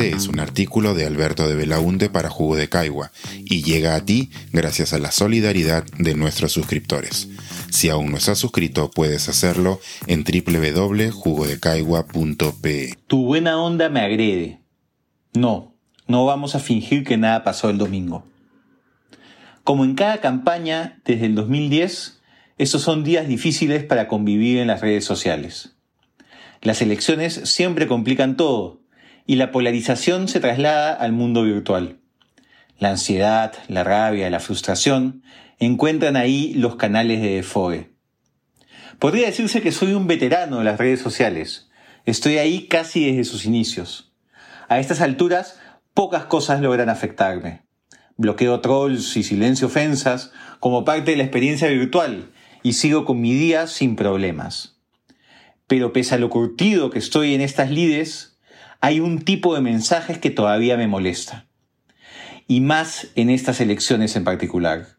Este es un artículo de Alberto de Belaunte para Jugo de Caigua y llega a ti gracias a la solidaridad de nuestros suscriptores. Si aún no estás suscrito, puedes hacerlo en www.jugodecaigua.pe. Tu buena onda me agrede. No, no vamos a fingir que nada pasó el domingo. Como en cada campaña desde el 2010, estos son días difíciles para convivir en las redes sociales. Las elecciones siempre complican todo y la polarización se traslada al mundo virtual. La ansiedad, la rabia, la frustración encuentran ahí los canales de defogue. Podría decirse que soy un veterano de las redes sociales. Estoy ahí casi desde sus inicios. A estas alturas, pocas cosas logran afectarme. Bloqueo trolls y silencio ofensas como parte de la experiencia virtual y sigo con mi día sin problemas. Pero pese a lo curtido que estoy en estas lides, hay un tipo de mensajes que todavía me molesta. Y más en estas elecciones en particular.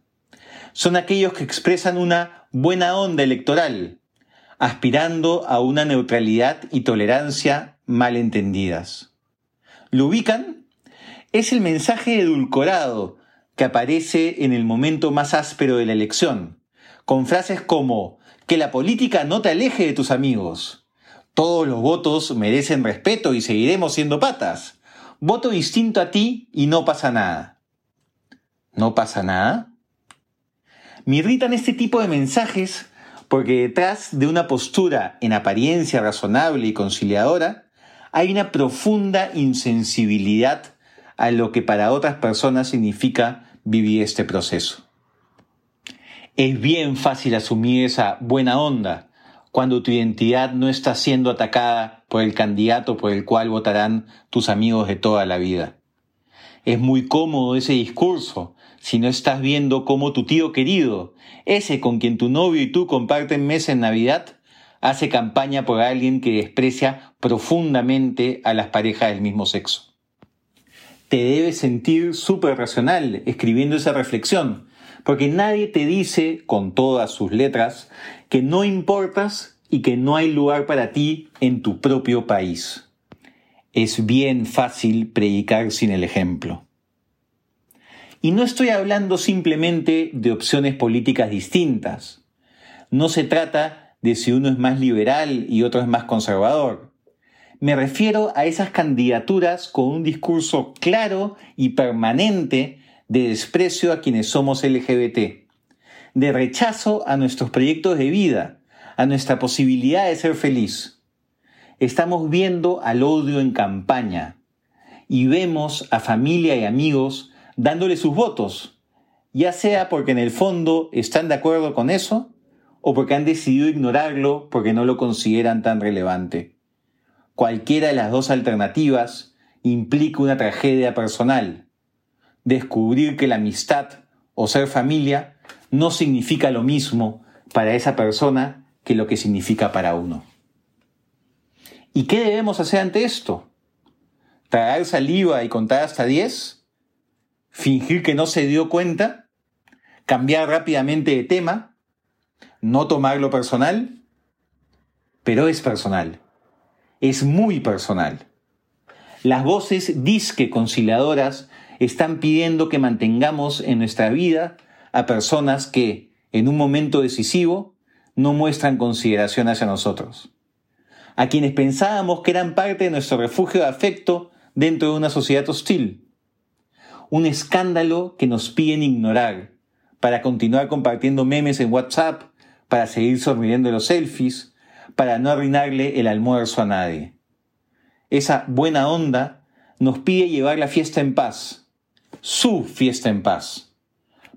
Son aquellos que expresan una buena onda electoral, aspirando a una neutralidad y tolerancia mal entendidas. ¿Lo ubican? Es el mensaje edulcorado que aparece en el momento más áspero de la elección, con frases como que la política no te aleje de tus amigos. Todos los votos merecen respeto y seguiremos siendo patas. Voto distinto a ti y no pasa nada. ¿No pasa nada? Me irritan este tipo de mensajes porque detrás de una postura en apariencia razonable y conciliadora hay una profunda insensibilidad a lo que para otras personas significa vivir este proceso. Es bien fácil asumir esa buena onda cuando tu identidad no está siendo atacada por el candidato por el cual votarán tus amigos de toda la vida. Es muy cómodo ese discurso si no estás viendo cómo tu tío querido, ese con quien tu novio y tú comparten mesa en Navidad, hace campaña por alguien que desprecia profundamente a las parejas del mismo sexo. Te debes sentir súper racional escribiendo esa reflexión, porque nadie te dice, con todas sus letras, que no importas y que no hay lugar para ti en tu propio país. Es bien fácil predicar sin el ejemplo. Y no estoy hablando simplemente de opciones políticas distintas. No se trata de si uno es más liberal y otro es más conservador. Me refiero a esas candidaturas con un discurso claro y permanente de desprecio a quienes somos LGBT, de rechazo a nuestros proyectos de vida, a nuestra posibilidad de ser feliz. Estamos viendo al odio en campaña y vemos a familia y amigos dándole sus votos, ya sea porque en el fondo están de acuerdo con eso o porque han decidido ignorarlo porque no lo consideran tan relevante. Cualquiera de las dos alternativas implica una tragedia personal descubrir que la amistad o ser familia no significa lo mismo para esa persona que lo que significa para uno. ¿Y qué debemos hacer ante esto? ¿Tragar saliva y contar hasta 10? ¿Fingir que no se dio cuenta? ¿Cambiar rápidamente de tema? ¿No tomarlo personal? Pero es personal. Es muy personal. Las voces disque conciliadoras están pidiendo que mantengamos en nuestra vida a personas que, en un momento decisivo, no muestran consideración hacia nosotros. A quienes pensábamos que eran parte de nuestro refugio de afecto dentro de una sociedad hostil. Un escándalo que nos piden ignorar para continuar compartiendo memes en WhatsApp, para seguir sonriendo los selfies, para no arruinarle el almuerzo a nadie. Esa buena onda nos pide llevar la fiesta en paz, su fiesta en paz,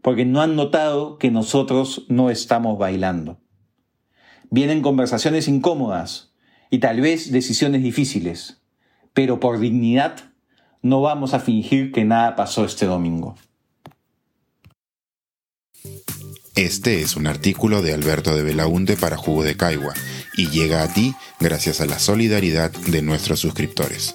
porque no han notado que nosotros no estamos bailando. Vienen conversaciones incómodas y tal vez decisiones difíciles, pero por dignidad no vamos a fingir que nada pasó este domingo. Este es un artículo de Alberto de Belaunte para Jugo de Caigua y llega a ti gracias a la solidaridad de nuestros suscriptores.